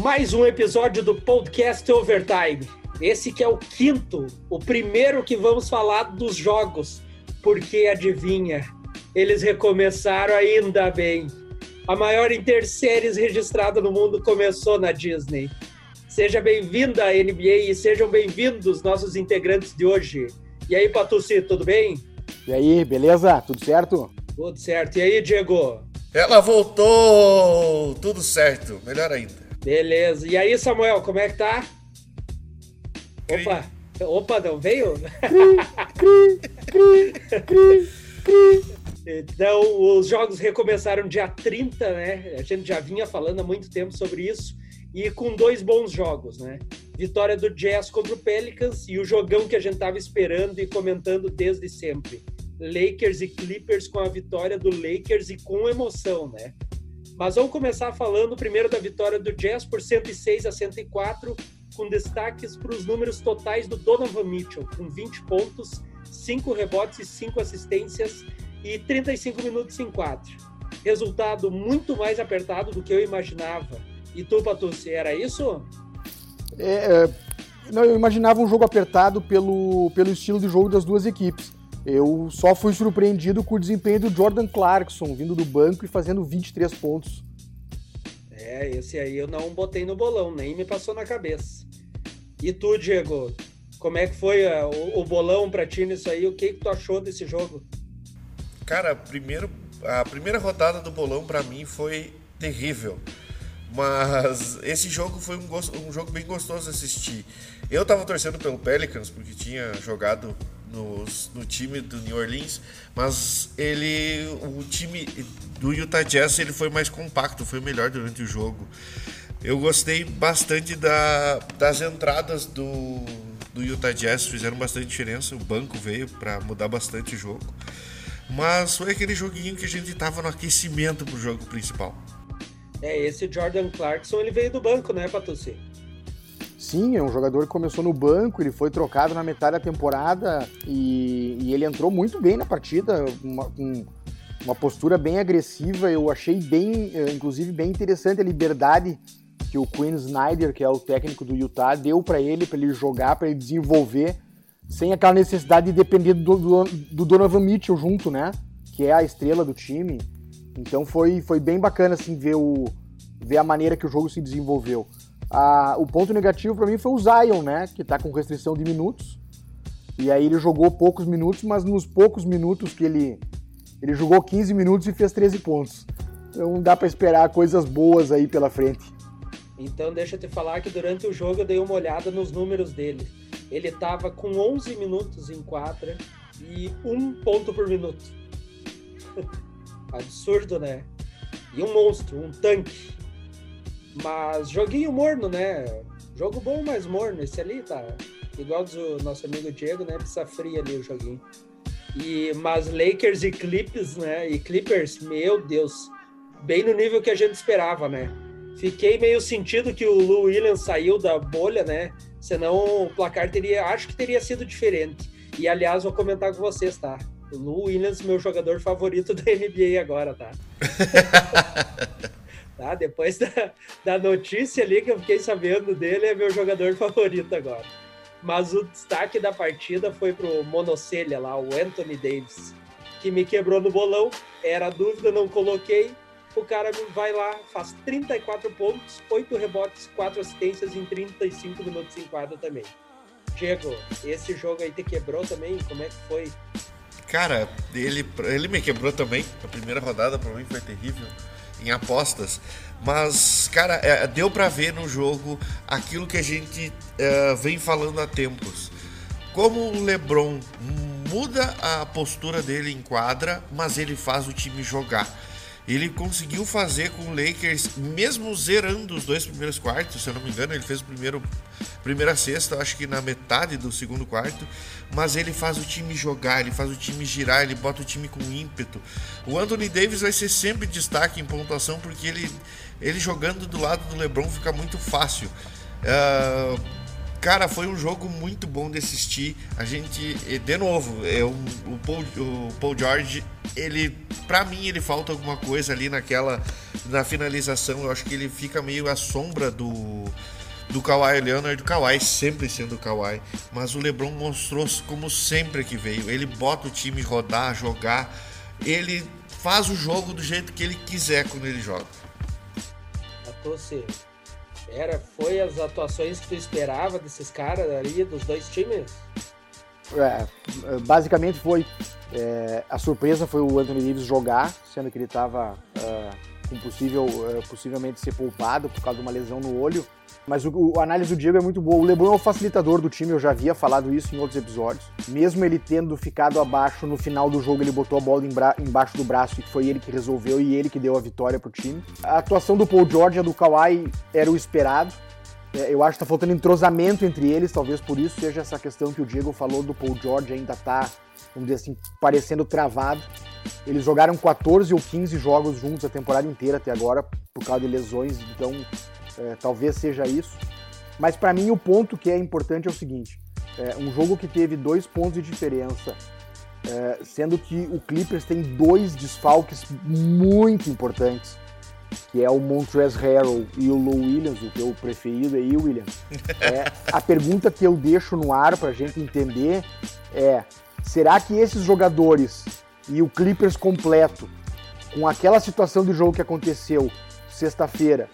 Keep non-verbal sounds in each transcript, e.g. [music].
mais um episódio do podcast Overtime. Esse que é o quinto, o primeiro que vamos falar dos jogos, porque adivinha, eles recomeçaram ainda bem. A maior interséries registrada no mundo começou na Disney. Seja bem-vinda à NBA e sejam bem-vindos nossos integrantes de hoje. E aí, Patucci, tudo bem? E aí, beleza? Tudo certo? Tudo certo. E aí, Diego? Ela voltou! Tudo certo, melhor ainda. Beleza. E aí, Samuel, como é que tá? Opa! Opa, não veio? então, os jogos recomeçaram dia 30, né? A gente já vinha falando há muito tempo sobre isso. E com dois bons jogos, né? Vitória do Jazz contra o Pelicans e o jogão que a gente tava esperando e comentando desde sempre. Lakers e Clippers com a vitória do Lakers e com emoção, né? Mas vamos começar falando primeiro da vitória do Jazz por 106 a 104, com destaques para os números totais do Donovan Mitchell, com 20 pontos, 5 rebotes e 5 assistências e 35 minutos em quadro. Resultado muito mais apertado do que eu imaginava. E tu, Patucci, era isso? É, é, não, eu imaginava um jogo apertado pelo, pelo estilo de jogo das duas equipes. Eu só fui surpreendido com o desempenho do Jordan Clarkson, vindo do banco e fazendo 23 pontos. É, esse aí eu não botei no bolão, nem me passou na cabeça. E tu, Diego, como é que foi uh, o, o, bolão pra ti nisso aí? O que, que tu achou desse jogo? Cara, primeiro, a primeira rodada do bolão para mim foi terrível. Mas esse jogo foi um, um, jogo bem gostoso de assistir. Eu tava torcendo pelo Pelicans, porque tinha jogado no time do New Orleans, mas ele, o time do Utah Jazz ele foi mais compacto, foi melhor durante o jogo. Eu gostei bastante da, das entradas do, do Utah Jazz, fizeram bastante diferença. O banco veio para mudar bastante o jogo. Mas foi aquele joguinho que a gente tava no aquecimento pro jogo principal. É, esse Jordan Clarkson ele veio do banco, né, Patucci? Sim, é um jogador que começou no banco, ele foi trocado na metade da temporada e, e ele entrou muito bem na partida, uma, uma postura bem agressiva. Eu achei bem, eh, inclusive, bem interessante a liberdade que o Quinn Snyder, que é o técnico do Utah, deu para ele, para ele jogar, para ele desenvolver, sem aquela necessidade de depender do, do, do, Donovan Mitchell junto, né? Que é a estrela do time. Então foi, foi bem bacana assim ver, o, ver a maneira que o jogo se desenvolveu. Ah, o ponto negativo para mim foi o Zion, né? Que tá com restrição de minutos. E aí ele jogou poucos minutos, mas nos poucos minutos que ele. Ele jogou 15 minutos e fez 13 pontos. Então dá para esperar coisas boas aí pela frente. Então deixa eu te falar que durante o jogo eu dei uma olhada nos números dele. Ele estava com 11 minutos em quadra e um ponto por minuto. [laughs] Absurdo, né? E um monstro, um tanque. Mas joguinho morno, né? Jogo bom, mas morno. Esse ali tá igual do nosso amigo Diego, né? Precisa fria ali o joguinho. E, mas Lakers e Clippers, né? E Clippers, meu Deus, bem no nível que a gente esperava, né? Fiquei meio sentido que o Lou Williams saiu da bolha, né? Senão o placar teria, acho que teria sido diferente. E aliás, vou comentar com vocês, tá? O Lou Williams, meu jogador favorito [laughs] da NBA agora, tá? [laughs] Tá? Depois da, da notícia ali que eu fiquei sabendo dele, é meu jogador favorito agora. Mas o destaque da partida foi pro monocelha lá, o Anthony Davis, que me quebrou no bolão. Era dúvida, não coloquei. O cara vai lá, faz 34 pontos, 8 rebotes, 4 assistências em 35 minutos em quadra também. Diego, esse jogo aí te quebrou também? Como é que foi? Cara, ele, ele me quebrou também. A primeira rodada para mim foi terrível em apostas. Mas, cara, é, deu para ver no jogo aquilo que a gente é, vem falando há tempos. Como o LeBron muda a postura dele em quadra, mas ele faz o time jogar. Ele conseguiu fazer com o Lakers, mesmo zerando os dois primeiros quartos, se eu não me engano, ele fez o primeiro primeira sexta, acho que na metade do segundo quarto, mas ele faz o time jogar, ele faz o time girar, ele bota o time com ímpeto. O Anthony Davis vai ser sempre destaque em pontuação porque ele, ele jogando do lado do LeBron fica muito fácil. Uh, Cara, foi um jogo muito bom de assistir. A gente, de novo, é o, Paul, o Paul George, ele, para mim, ele falta alguma coisa ali naquela, na finalização. Eu acho que ele fica meio à sombra do do Kawhi Leonard, o Kawhi sempre sendo o Kawhi, mas o LeBron mostrou como sempre que veio. Ele bota o time rodar, jogar, ele faz o jogo do jeito que ele quiser quando ele joga. Você era, foi as atuações que tu esperava desses caras ali, dos dois times? É, basicamente foi. É, a surpresa foi o Anthony Davis jogar, sendo que ele estava é, com possível, é, possivelmente ser poupado por causa de uma lesão no olho. Mas o, a análise do Diego é muito boa. O LeBron é o facilitador do time, eu já havia falado isso em outros episódios. Mesmo ele tendo ficado abaixo no final do jogo, ele botou a bola embaixo do braço e foi ele que resolveu e ele que deu a vitória pro time. A atuação do Paul George e do Kawhi era o esperado. É, eu acho que tá faltando entrosamento entre eles, talvez por isso seja essa questão que o Diego falou do Paul George ainda tá, vamos dizer assim, parecendo travado. Eles jogaram 14 ou 15 jogos juntos a temporada inteira até agora, por causa de lesões, então é, talvez seja isso. Mas para mim o ponto que é importante é o seguinte: é, um jogo que teve dois pontos de diferença, é, sendo que o Clippers tem dois desfalques muito importantes, que é o Montrezl Harrell e o Lou Williams, o teu preferido aí, William. É, a pergunta que eu deixo no ar para a gente entender é: será que esses jogadores e o Clippers completo, com aquela situação do jogo que aconteceu sexta-feira,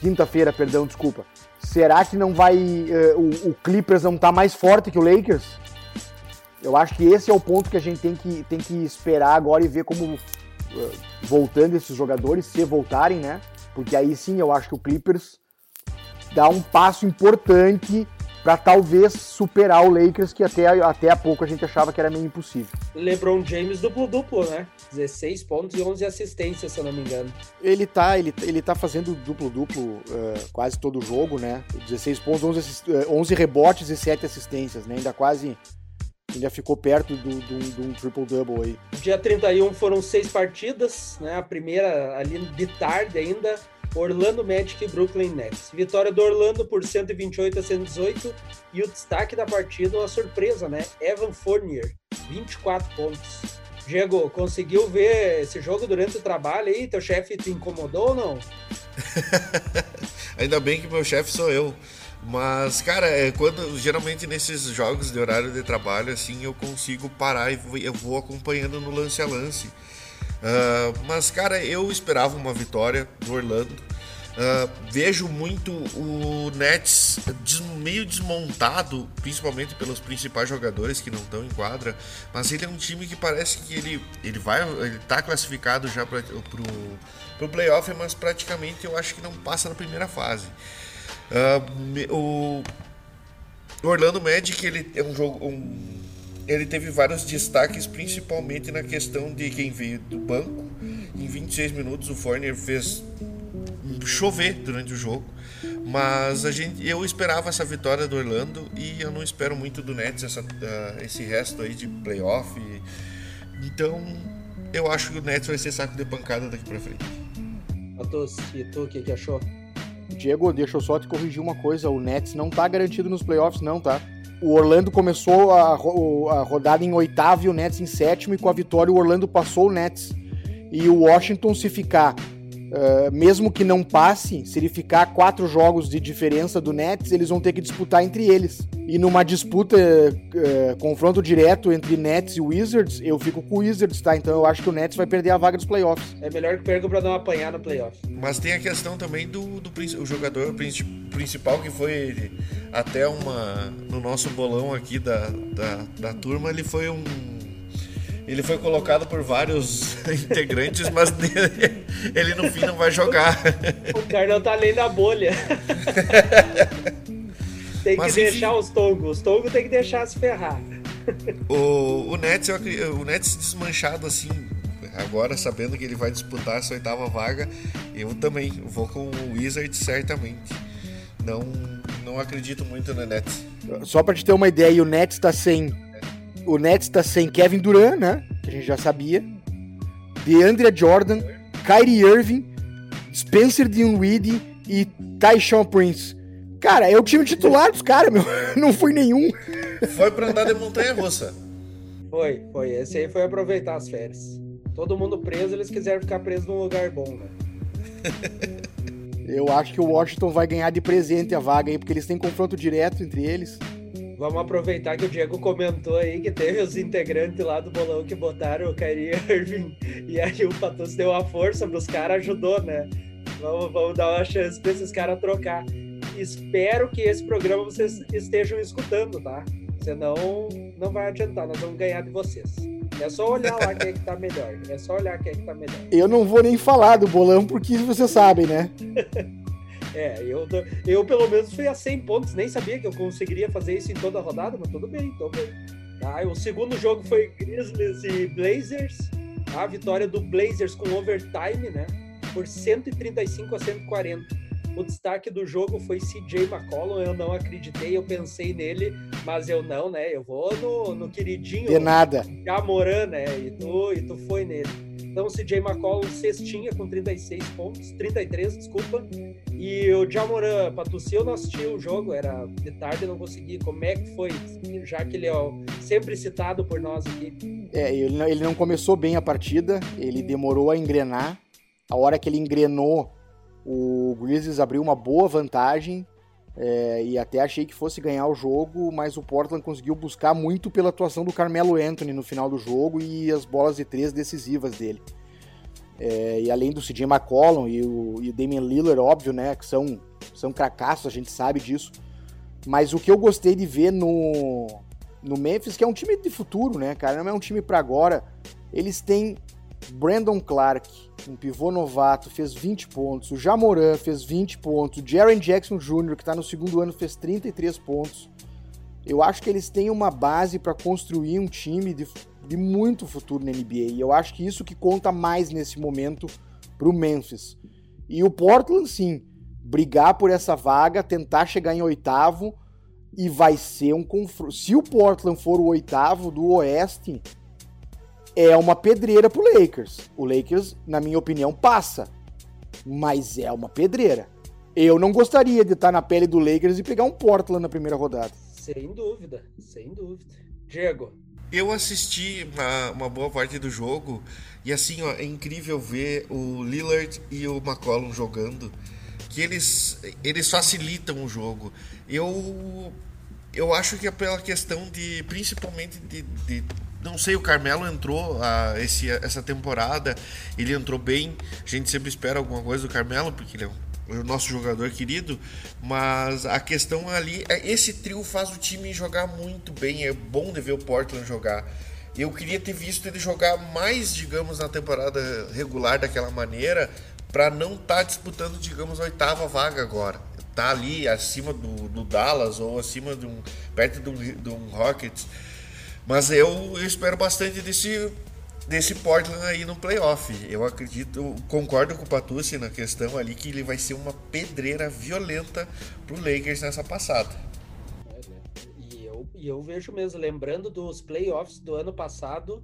quinta-feira, perdão, desculpa. Será que não vai. Uh, o, o, Clippers não tá mais forte que o Lakers? Eu acho que esse é o ponto que a gente tem que, tem que esperar agora e ver como. Uh, voltando esses jogadores, se voltarem, né? Porque aí sim eu acho que o Clippers dá um passo importante para talvez superar o Lakers, que até, até há pouco a gente achava que era meio impossível. LeBron James duplo-duplo, né? 16 pontos e 11 assistências, se eu não me engano. Ele tá, ele, ele tá fazendo duplo-duplo uh, quase todo o jogo, né? 16 pontos, 11, 11 rebotes e 7 assistências, né? Ainda quase ainda ficou perto do, do, do um triple-double aí. Dia 31 foram seis partidas, né? A primeira ali de tarde ainda, Orlando Magic e Brooklyn Nets. Vitória do Orlando por 128 a 118 e o destaque da partida, uma surpresa, né? Evan Fournier, 24 pontos. Diego, conseguiu ver esse jogo durante o trabalho aí? Teu chefe te incomodou ou não? [laughs] Ainda bem que meu chefe sou eu. Mas, cara, é quando geralmente nesses jogos de horário de trabalho, assim, eu consigo parar e eu vou acompanhando no lance a lance. Uh, mas, cara, eu esperava uma vitória do Orlando. Uh, vejo muito o Nets des meio desmontado, principalmente pelos principais jogadores que não estão em quadra. Mas ele é um time que parece que ele, ele vai, ele tá classificado já para o playoff, mas praticamente eu acho que não passa na primeira fase. Uh, o Orlando Magic ele é um jogo um, ele teve vários destaques, principalmente na questão de quem veio do banco. Em 26 minutos, o Forner fez chover durante o jogo. Mas a gente, eu esperava essa vitória do Orlando e eu não espero muito do Nets essa, uh, esse resto aí de playoff. Então eu acho que o Nets vai ser saco de pancada daqui pra frente. Matos, e tu, o que, que achou? Diego, deixa eu só te corrigir uma coisa: o Nets não tá garantido nos playoffs, não, tá? o Orlando começou a, a, rodada em oitavo e o Nets em sétimo, e com a vitória o Orlando passou o Nets. E o Washington, se ficar, uh, mesmo que não passe, se ele ficar quatro jogos de diferença do Nets, eles vão ter que disputar entre eles. E numa disputa, uh, confronto direto entre Nets e Wizards, eu fico com o Wizards, tá? Então eu acho que o Nets vai perder a vaga dos playoffs. É melhor que perca pra dar uma apanhada no playoff. Mas tem a questão também do, do o jogador principal que foi até uma. No nosso bolão aqui da, da, da turma, ele foi um. Ele foi colocado por vários [laughs] integrantes, mas ele, [laughs] ele no fim não vai jogar. O Carlão tá além da bolha. [laughs] tem que mas, deixar enfim, os tongos. Os tongos tem que deixar se ferrar. O, o, Nets, o Nets desmanchado assim, agora sabendo que ele vai disputar essa oitava vaga, eu também vou com o Wizard certamente. Não, não acredito muito no Nets. Só para te ter uma ideia, o Nets está sem o Nets está sem Kevin Durant, né? Que a gente já sabia. DeAndre Jordan, Kyrie Irving, Spencer Dinwiddie e Tyshawn Prince. Cara, o time titular dos caras, meu. [laughs] Não foi nenhum. Foi pra andar de montanha russa. Foi, foi. Esse aí foi aproveitar as férias. Todo mundo preso, eles quiseram ficar presos num lugar bom, né? Eu acho que o Washington vai ganhar de presente a vaga aí, porque eles têm confronto direto entre eles. Vamos aproveitar que o Diego comentou aí que teve os integrantes lá do bolão que botaram o Kyrie Irving e aí o Patus deu a força pros caras, ajudou, né? Vamos, vamos dar uma chance pra esses caras trocar. Espero que esse programa vocês estejam escutando, tá? Senão não vai adiantar, nós vamos ganhar de vocês. É só olhar lá quem é que tá melhor. É só olhar quem é que tá melhor. Eu não vou nem falar do bolão, porque vocês sabem, né? [laughs] é, eu, eu pelo menos fui a 100 pontos, nem sabia que eu conseguiria fazer isso em toda a rodada, mas tudo bem, tô bem. Tá, o segundo jogo foi Grizzlies e Blazers. A vitória do Blazers com overtime, né? Por 135 a 140. O destaque do jogo foi CJ McCollum. Eu não acreditei, eu pensei nele, mas eu não, né? Eu vou no, no queridinho. De nada. Jamoran, né? E tu, e tu foi nele. Então, o CJ McCollum cestinha com 36 pontos, 33, desculpa. E o Jamoran, Patucci, eu não assisti o jogo, era de tarde, não consegui. Como é que foi? Já que ele é sempre citado por nós aqui. É, ele não começou bem a partida, ele demorou a engrenar. A hora que ele engrenou, o Grizzlies abriu uma boa vantagem é, e até achei que fosse ganhar o jogo, mas o Portland conseguiu buscar muito pela atuação do Carmelo Anthony no final do jogo e as bolas de três decisivas dele. É, e além do CJ McCollum e o, e o Damian Lillard, óbvio, né, que são, são cracassos, a gente sabe disso. Mas o que eu gostei de ver no, no Memphis, que é um time de futuro, né, cara, não é um time para agora, eles têm Brandon Clark, um pivô novato, fez 20 pontos. O Jamoran fez 20 pontos. O Jaren Jackson Jr., que está no segundo ano, fez 33 pontos. Eu acho que eles têm uma base para construir um time de, de muito futuro na NBA. E eu acho que isso que conta mais nesse momento para o Memphis. E o Portland, sim, brigar por essa vaga, tentar chegar em oitavo. E vai ser um confronto. Se o Portland for o oitavo do Oeste, é uma pedreira pro Lakers. O Lakers, na minha opinião, passa. Mas é uma pedreira. Eu não gostaria de estar na pele do Lakers e pegar um Portland na primeira rodada. Sem dúvida, sem dúvida. Diego. Eu assisti uma, uma boa parte do jogo e assim, ó, é incrível ver o Lillard e o McCollum jogando, que eles, eles facilitam o jogo. Eu eu acho que é pela questão de principalmente de, de não sei, o Carmelo entrou a, ah, esse, essa temporada, ele entrou bem. A gente sempre espera alguma coisa do Carmelo, porque ele é o nosso jogador querido, mas a questão ali é esse trio faz o time jogar muito bem, é bom de ver o Portland jogar. Eu queria ter visto ele jogar mais, digamos, na temporada regular daquela maneira, para não estar tá disputando, digamos, a oitava vaga agora. Tá ali acima do, do Dallas ou acima de um perto de um, de um Rockets. Mas eu, eu espero bastante desse, desse Portland aí no playoff. Eu acredito, concordo com o Patucci na questão ali que ele vai ser uma pedreira violenta pro Lakers nessa passada. E eu, e eu vejo mesmo, lembrando dos playoffs do ano passado,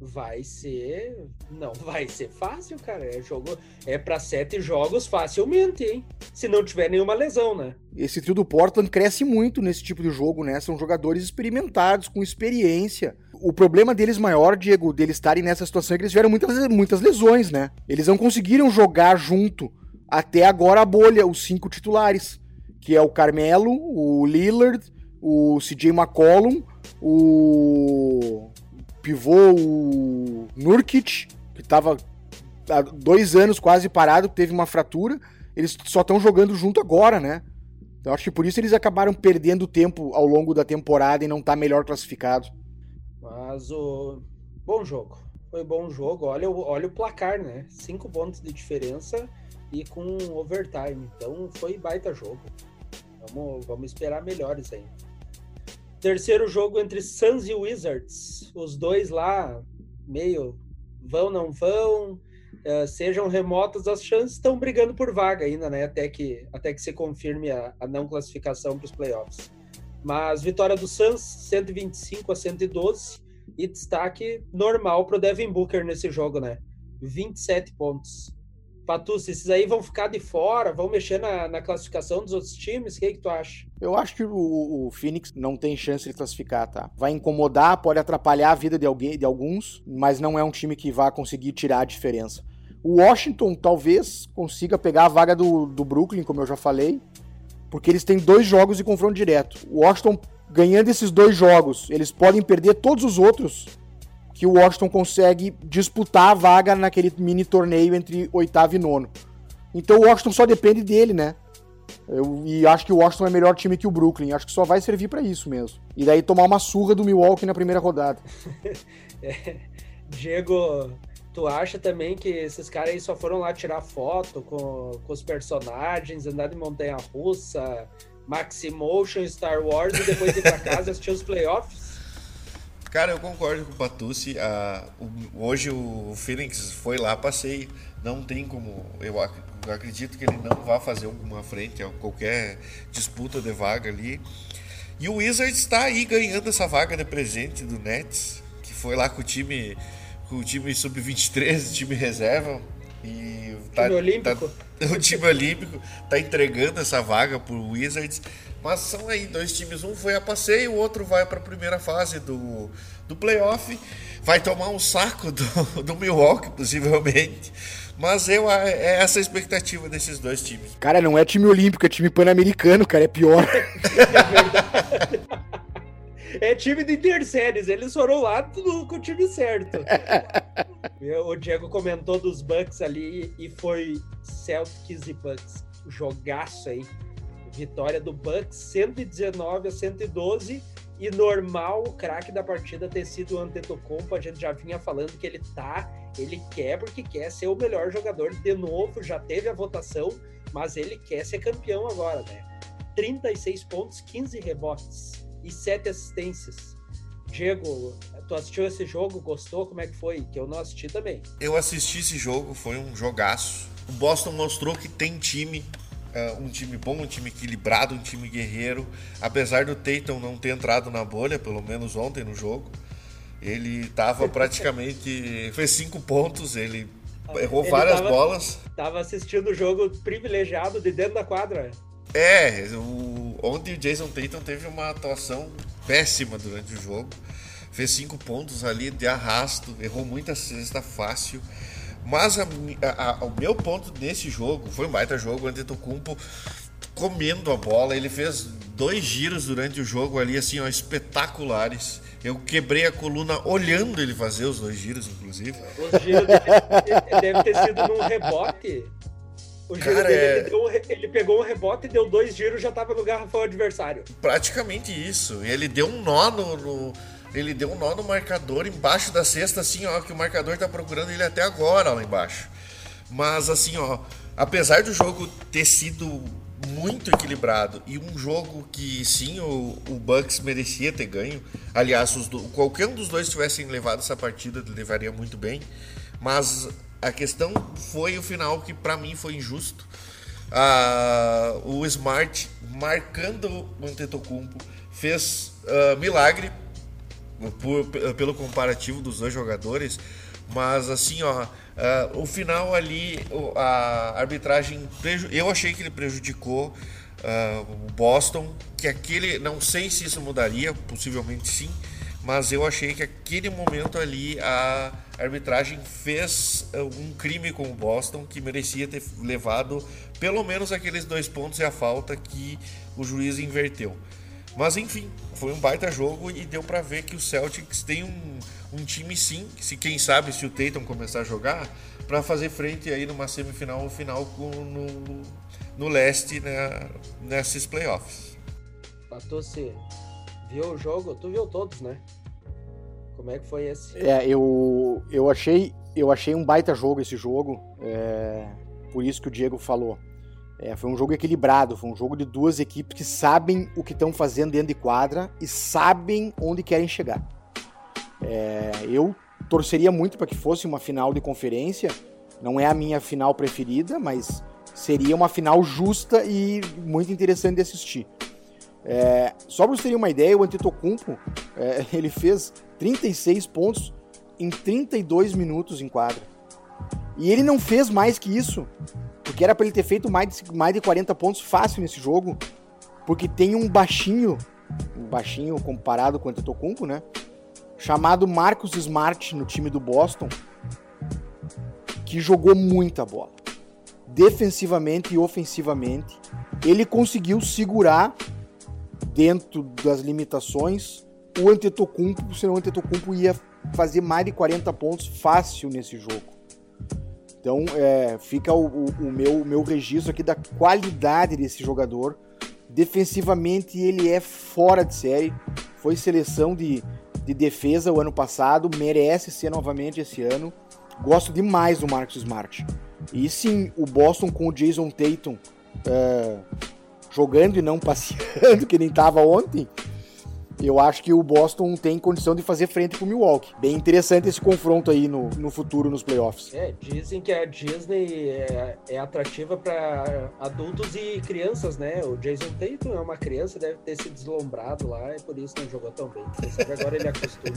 vai ser. Não vai ser fácil, cara. É jogo. É para sete jogos facilmente, hein? Se não tiver nenhuma lesão, né? Esse trio do Portland cresce muito nesse tipo de jogo, né? São jogadores experimentados, com experiência. O problema deles maior, Diego, deles estarem nessa situação é que eles tiveram muitas, muitas lesões, né? Eles não conseguiram jogar junto até agora a bolha, os cinco titulares, que é o Carmelo, o Lillard, o CJ McCollum, o pivô o Nurkic, que estava há dois anos quase parado, teve uma fratura. Eles só estão jogando junto agora, né? Então acho que por isso eles acabaram perdendo tempo ao longo da temporada e não tá melhor classificado. Mas o. Bom jogo. Foi bom jogo. Olha, olha o placar, né? Cinco pontos de diferença e com overtime. Então foi baita jogo. Vamos, vamos esperar melhores ainda. Terceiro jogo entre Suns e Wizards. Os dois lá, meio vão, não vão, uh, sejam remotas, as chances estão brigando por vaga ainda, né? Até que, até que se confirme a, a não classificação para os playoffs. Mas vitória do Suns, 125 a 112. E destaque normal para o Devin Booker nesse jogo, né? 27 pontos. Patucci, esses aí vão ficar de fora, vão mexer na, na classificação dos outros times? O que, é que tu acha? Eu acho que o, o, Phoenix não tem chance de classificar, tá? Vai incomodar, pode atrapalhar a vida de, alguém, de alguns, mas não é um time que vai conseguir tirar a diferença. O Washington talvez consiga pegar a vaga do, do Brooklyn, como eu já falei, porque eles têm dois jogos de confronto direto. O Washington, ganhando esses dois jogos, eles podem perder todos os outros que o Washington consegue disputar a vaga naquele mini torneio entre oitavo e nono. Então o Washington só depende dele, né? Eu, e acho que o Washington é melhor time que o Brooklyn. Acho que só vai servir para isso mesmo. E daí tomar uma surra do Milwaukee na primeira rodada. [laughs] é, Diego, tu acha também que esses caras aí só foram lá tirar foto com, com os personagens, andar de montanha russa, Maximotion, Star Wars e depois ir pra casa assistir os playoffs? Cara, eu concordo com o Patucci. hoje o Phoenix foi lá, passei. Não tem como. Eu acredito que ele não vai fazer alguma frente a qualquer disputa de vaga ali. E o Wizards está aí ganhando essa vaga de presente do Nets, que foi lá com o time, com o time sub-23, time reserva. E tá, time olímpico. Tá, [laughs] o time olímpico tá entregando essa vaga pro Wizards. Mas são aí dois times, um foi a passeio, o outro vai para a primeira fase do, do playoff. Vai tomar um saco do, [laughs] do Milwaukee, possivelmente. Mas eu, é essa a expectativa desses dois times. Cara, não é time olímpico, é time pan-americano, cara, é pior. [laughs] é time de interséries, eles foram lá tudo com o time certo. [laughs] o Diego comentou dos Bucks ali e foi Celtics e Bucks. Jogaço aí vitória do Bucks 119 a 112 e normal o craque da partida ter sido o Antetokounmpo, a gente já vinha falando que ele tá, ele quer porque quer ser o melhor jogador de novo, já teve a votação, mas ele quer ser campeão agora, né? 36 pontos, 15 rebotes e 7 assistências. Diego, tu assistiu esse jogo, gostou? Como é que foi? Que eu não assisti também. Eu assisti esse jogo, foi um jogaço. O Boston mostrou que tem time uh, um time bom, um time equilibrado, um time guerreiro. Apesar do Tatum não ter entrado na bolha, pelo menos ontem no jogo, ele estava [laughs] praticamente. fez cinco pontos, ele errou ele várias tava, bolas. Tava assistindo o jogo privilegiado de dentro da quadra. É, o, ontem o Jason Tatum teve uma atuação péssima durante o jogo. Fez cinco pontos ali de arrasto, errou muita cesta fácil. Mas a, a, a, o meu ponto nesse jogo foi um baita jogo, o Antetokounmpo comendo a bola, ele fez dois giros durante o jogo ali, assim, ó, espetaculares. Eu quebrei a coluna olhando ele fazer os dois giros, inclusive. Os giros deve, deve ter sido num rebote. O giro Cara, dele, é... ele, deu, ele, pegou um rebote e deu dois giros já tava no garrafão adversário. Praticamente isso. E ele deu um nó no, no ele deu um nó no marcador embaixo da cesta, assim, ó, que o marcador tá procurando ele até agora lá embaixo. Mas assim, ó, apesar do jogo ter sido muito equilibrado e um jogo que sim o, o Bucks merecia ter ganho. Aliás, os do, qualquer um dos dois tivessem levado essa partida levaria muito bem. Mas a questão foi o final que para mim foi injusto. Ah, o Smart marcando o Antetokounmpo fez uh, milagre por, pelo comparativo dos dois jogadores, mas assim, ó, uh, o final ali, a arbitragem, eu achei que ele prejudicou uh, o Boston, que aquele, não sei se isso mudaria, possivelmente sim, mas eu achei que aquele momento ali a arbitragem fez uh, um crime com o Boston que merecia ter levado pelo menos aqueles dois pontos e a falta que o juiz inverteu. Mas enfim, foi um baita jogo e deu para ver que o Celtics tem um, um time sim, se quem sabe se o Tatum começar a jogar, para fazer frente aí numa semifinal ou final com, no, no leste né, nesses playoffs. Patucci, viu o jogo? Tu viu todos, né? Como é que foi esse? É, eu, eu achei eu achei um baita jogo esse jogo, é, por isso que o Diego falou. É, foi um jogo equilibrado, foi um jogo de duas equipes que sabem o que estão fazendo dentro de quadra e sabem onde querem chegar. É, eu torceria muito para que fosse uma final de conferência. Não é a minha final preferida, mas seria uma final justa e muito interessante de assistir. É, só para vocês terem uma ideia, o Antetokounmpo é, [laughs] ele fez 36 pontos em 32 minutos em quadra. E ele não fez mais que isso, porque era para ele ter feito mais de, mais de 40 pontos fácil nesse jogo, porque tem um baixinho, um baixinho comparado com o Antetokounmpo, né? Chamado Marcus Smart no time do Boston, que jogou muita bola. Defensivamente e ofensivamente, ele conseguiu segurar dentro das limitações o Antetokounmpo, senão o Antetokounmpo ia fazer mais de 40 pontos fácil nesse jogo. Então é, fica o, o, o, meu, meu registro aqui da qualidade desse jogador. Defensivamente ele é fora de série. Foi seleção de, de defesa o ano passado, merece ser novamente esse ano. Gosto demais do Marcus Smart. E sim, o Boston com o Jason Tatum é, jogando e não passeando, [laughs] que nem estava ontem, eu acho que o Boston tem condição de fazer frente pro Milwaukee. Bem interessante esse confronto aí no, no futuro, nos playoffs. É, dizem que a Disney é, é atrativa para adultos e crianças, né? O Jason Tatum é uma criança, deve ter se deslumbrado lá e por isso não jogou tão bem. agora ele acostuma.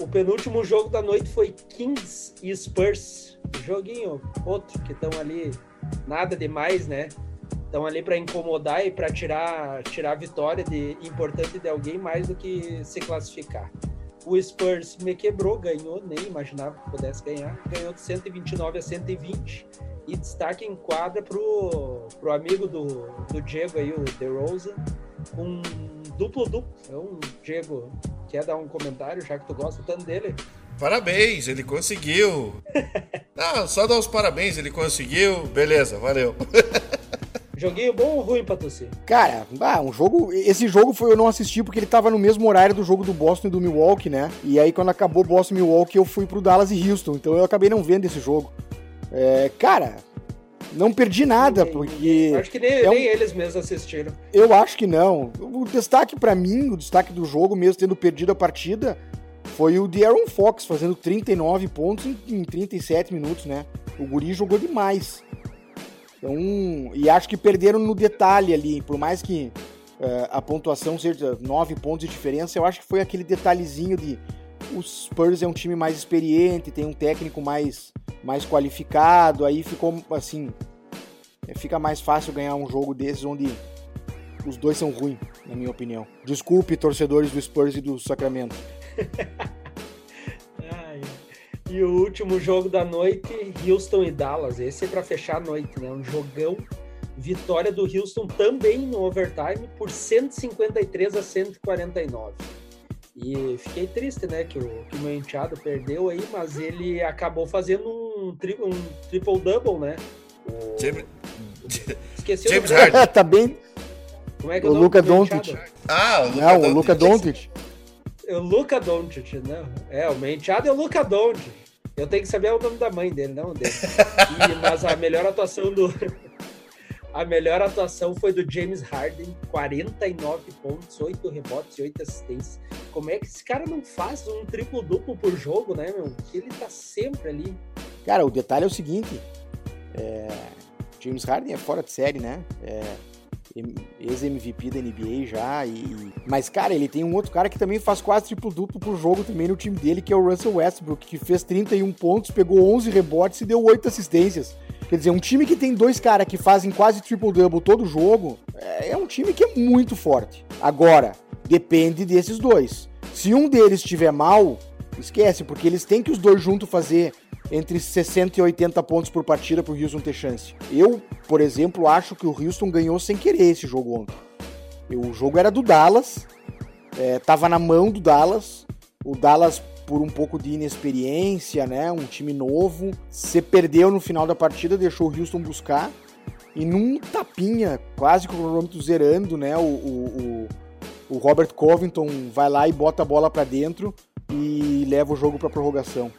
O penúltimo jogo da noite foi Kings e Spurs. Joguinho, outro que estão ali, nada demais, né? Estão ali para incomodar e para tirar, tirar a vitória de importante de alguém mais do que se classificar. O Spurs me quebrou, ganhou, nem imaginava que pudesse ganhar. Ganhou de 129 a 120 e destaque em quadra pro, pro amigo do, do Diego aí, o DeRozan, com duplo-duplo. Então, Diego, quer dar um comentário, já que tu gosta tanto dele? Parabéns, ele conseguiu. [laughs] Não, só dar os parabéns, ele conseguiu. Beleza, valeu. [laughs] Joguinho bom ou ruim pra torcer? Cara, ah, um jogo. Esse jogo foi eu não assisti porque ele tava no mesmo horário do jogo do Boston e do Milwaukee, né? E aí quando acabou Boston e Milwaukee, eu fui pro Dallas e Houston. Então eu acabei não vendo esse jogo. É, cara, não perdi nada, porque. Acho que nem, é um... nem, eles mesmos assistiram. Eu acho que não. O destaque para mim, o destaque do jogo, mesmo tendo perdido a partida, foi o de Aaron Fox, fazendo 39 pontos em, em 37 minutos, né? O Guri jogou demais. Então, e acho que perderam no detalhe ali, por mais que uh, a pontuação seja 9 pontos de diferença, eu acho que foi aquele detalhezinho de o Spurs é um time mais experiente, tem um técnico mais, mais qualificado, aí ficou assim, fica mais fácil ganhar um jogo desses onde os dois são ruins, na minha opinião. Desculpe, torcedores do Spurs e do Sacramento. [laughs] E o último jogo da noite, Houston e Dallas. Esse é para fechar a noite, né? Um jogão. Vitória do Houston também no overtime por 153 a 149. E fiquei triste, né, que o, que o meu enteado perdeu aí, mas ele acabou fazendo um, tri, um triple-double, né? O... James, Esqueci James o Harden. [laughs] tá bem... Como é que o, o Luca Doncic. Ah, o Luca Não, Doncic. o Luca Doncic. O Luca Doncic, né? É, o meu enteado é o Luca Doncic. Eu tenho que saber o nome da mãe dele, não dele. E, mas a melhor atuação do. A melhor atuação foi do James Harden, 49 pontos, 8 rebotes e 8 assistências. Como é que esse cara não faz um triplo-duplo por jogo, né, meu? Ele tá sempre ali. Cara, o detalhe é o seguinte: é... James Harden é fora de série, né? É ex-MVP da NBA já. E... Mas, cara, ele tem um outro cara que também faz quase triplo-duplo por jogo também no time dele, que é o Russell Westbrook, que fez 31 pontos, pegou 11 rebotes e deu 8 assistências. Quer dizer, um time que tem dois caras que fazem quase triple-double todo jogo, é, é um time que é muito forte. Agora, depende desses dois. Se um deles estiver mal, esquece, porque eles têm que os dois juntos fazer entre 60 e 80 pontos por partida para o Houston ter chance. Eu, por exemplo, acho que o Houston ganhou sem querer esse jogo ontem. O jogo era do Dallas, é, na mão do Dallas. O Dallas, por um pouco de inexperiência, né, um time novo, se perdeu no final da partida, deixou o Houston buscar. E num tapinha, quase com o cronômetro zerando, né, o, o, o, o Robert Covington vai lá e bota a bola para dentro e leva o jogo para prorrogação.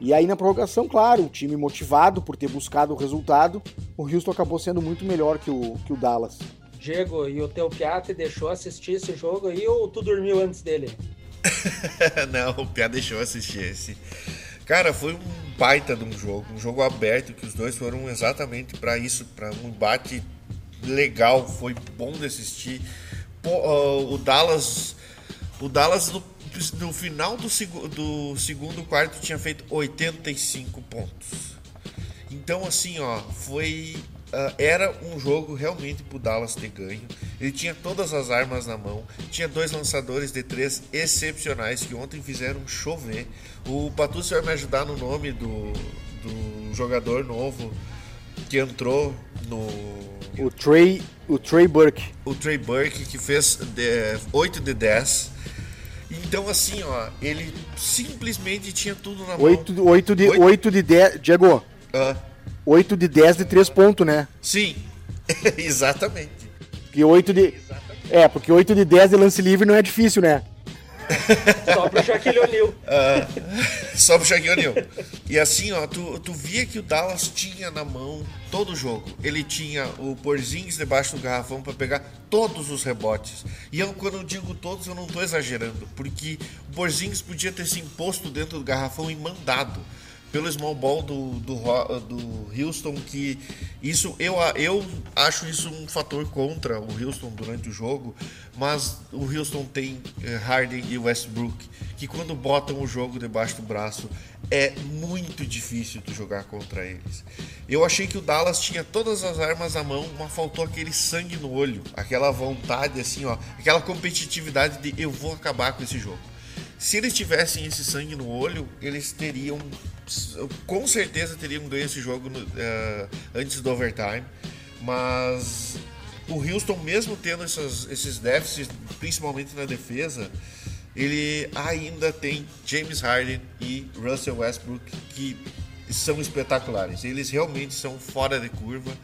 E aí na prorrogação, claro, o time motivado por ter buscado o resultado, o Houston acabou sendo muito melhor que o, que o Dallas. Diego, e o teu Piatti deixou assistir esse jogo aí ou tu dormiu antes dele? [laughs] Não, o Piatti deixou assistir esse. Cara, foi um baita de um jogo, um jogo aberto que os dois foram exatamente para isso, para um embate legal, foi bom de assistir. Pô, uh, o Dallas, o Dallas no no final do, seg do segundo quarto tinha feito 85 pontos. Então, assim, ó, foi. Uh, era um jogo realmente pro Dallas ter ganho. Ele tinha todas as armas na mão, tinha dois lançadores de três excepcionais que ontem fizeram chover. O Patrício vai me ajudar no nome do, do jogador novo que entrou no. O Trey, o Trey Burke. O Trey Burke, que fez de, 8 de 10. Então, assim, ó, ele simplesmente tinha tudo na 8, mão. 8 de, 8? 8 de 10. Diego. Uh. 8 de 10 de 3 pontos, né? Sim, [laughs] exatamente. Porque 8 de. É, porque 8 de 10 de lance livre não é difícil, né? Só pro Shaquille O'Neal. Uh, só pro Shaquille O'Neal. E assim, ó, tu, tu via que o Dallas tinha na mão todo o jogo. Ele tinha o Porzingis debaixo do garrafão para pegar todos os rebotes. E eu, quando eu digo todos, eu não tô exagerando, porque o Porzingis podia ter se imposto dentro do garrafão e mandado pelo small ball do, do, do Houston, que isso eu, eu acho isso um fator contra o Houston durante o jogo, mas o Houston tem eh, Harden e Westbrook, que quando botam o jogo debaixo do braço é muito difícil de jogar contra eles. Eu achei que o Dallas tinha todas as armas à mão, mas faltou aquele sangue no olho, aquela vontade assim, ó, aquela competitividade de eu vou acabar com esse jogo. Se eles tivessem esse sangue no olho, eles teriam, com certeza teriam ganho esse jogo no, uh, antes do overtime. Mas o Houston, mesmo tendo essas, esses déficits, principalmente na defesa, ele ainda tem James Harden e Russell Westbrook que são espetaculares. Eles realmente são fora de curva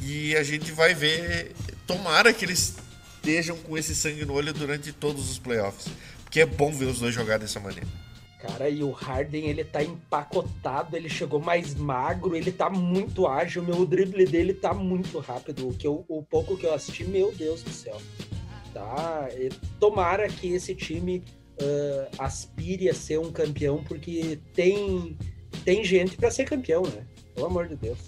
e a gente vai ver. Tomara que eles estejam com esse sangue no olho durante todos os playoffs. Que é bom ver os dois jogar dessa maneira. Cara, e o Harden, ele tá empacotado, ele chegou mais magro, ele tá muito ágil, meu, o drible dele tá muito rápido. O, que eu, o pouco que eu assisti, meu Deus do céu. Tá? E tomara que esse time uh, aspire a ser um campeão, porque tem, tem gente para ser campeão, né? Pelo amor de Deus.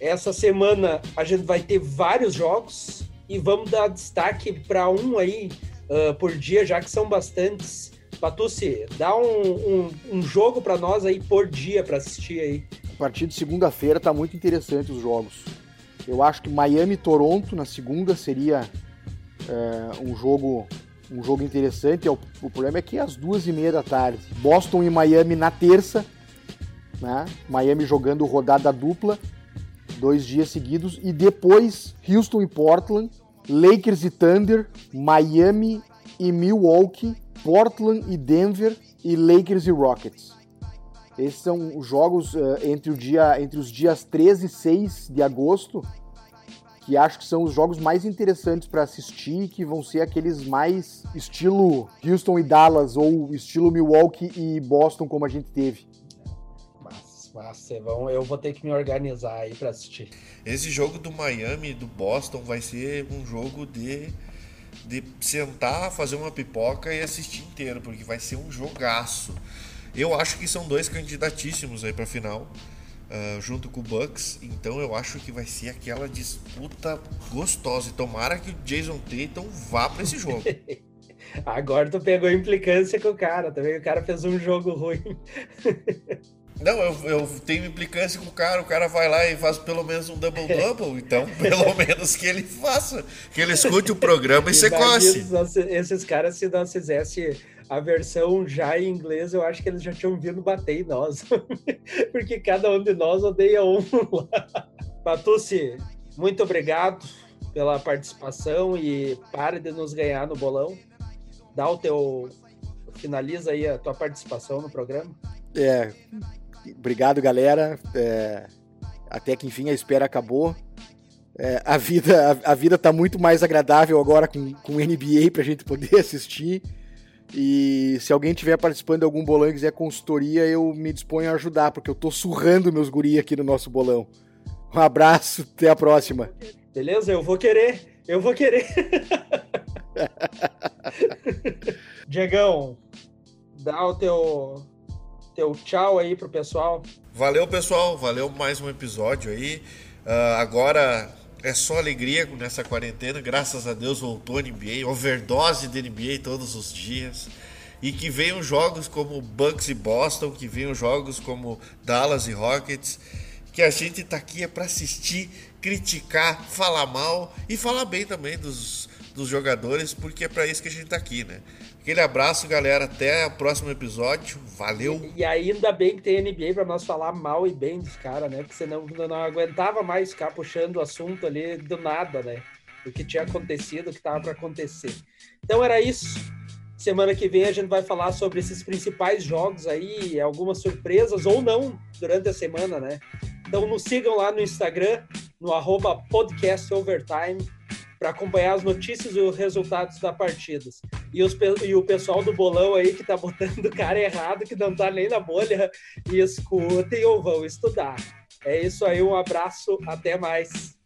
Essa semana a gente vai ter vários jogos e vamos dar destaque para um aí uh, por dia, já que são bastantes. Patucci, dá um, um, um jogo para nós aí por dia para assistir aí. A partir de segunda-feira tá muito interessante os jogos. Eu acho que Miami e Toronto na segunda seria é, um jogo um jogo interessante. O, o problema é que é às duas e meia da tarde. Boston e Miami na terça, né? Miami jogando rodada dupla, dois dias seguidos e depois Houston e Portland Lakers e Thunder, Miami e Milwaukee, Portland e Denver e Lakers e Rockets. Esses são os jogos uh, entre, o dia, entre os dias 13 e 6 de agosto, que acho que são os jogos mais interessantes para assistir, que vão ser aqueles mais estilo Houston e Dallas, ou estilo Milwaukee e Boston, como a gente teve. Massa, vão, eu vou ter que me organizar aí para assistir. Esse jogo do Miami e do Boston vai ser um jogo de, de sentar, fazer uma pipoca e assistir inteiro, porque vai ser um jogaço. Eu acho que são dois candidatíssimos aí para final. Uh, junto com o Bucks, então eu acho que vai ser aquela disputa gostosa. E tomara que o Jason Tatum vá para esse jogo. [laughs] Agora tu pegou implicância com o cara, também o cara fez um jogo ruim. [laughs] Não, eu, eu tenho implicância com o cara, o cara vai lá e faz pelo menos um double-double, [laughs] então pelo menos que ele faça, que ele escute o programa e sequance. Esses caras, se nós fizesse a versão já em inglês, eu acho que eles já tinham vindo bater em nós, [laughs] porque cada um de nós odeia um lá. [laughs] Patucci, muito obrigado pela participação e pare de nos ganhar no bolão. Dá o teu... Finaliza aí a tua participação no programa. É, Obrigado, galera. É, até que enfim a espera acabou. É, a vida a, a, vida tá muito mais agradável agora com, com NBA pra gente poder [laughs] assistir. E se alguém tiver participando de algum bolão e quiser consultoria, eu me disponho a ajudar, porque eu tô surrando meus guri aqui no nosso bolão. Um abraço, até a próxima. Beleza? Eu vou querer. Eu vou querer. [laughs] Diegão, dá o teu teu tchau aí pro pessoal. Valeu, pessoal. Valeu mais um episódio aí. Uh, agora é só alegria nessa quarentena. Graças a Deus voltou a NBA. Overdose de NBA todos os dias. e que venham jogos como Bucks e Boston, que venham jogos como Dallas e Rockets, que a gente tá aqui é para assistir, criticar, falar mal e falar bem também dos, dos jogadores, porque é para isso que a gente tá aqui, né? Aquele abraço, galera. Até o próximo episódio. Valeu. E, e ainda bem que tem NBA para nós falar mal e bem dos caras, né? Porque senão não aguentava mais ficar puxando o assunto ali do nada, né? O que tinha acontecido, o que estava para acontecer. Então era isso. Semana que vem a gente vai falar sobre esses principais jogos aí, algumas surpresas ou não durante a semana, né? Então nos sigam lá no Instagram, no arroba para acompanhar as notícias e os resultados da partidas. E, os, e o pessoal do bolão aí que tá botando o cara errado, que não tá nem na bolha, e escutem ou vão estudar. É isso aí, um abraço, até mais.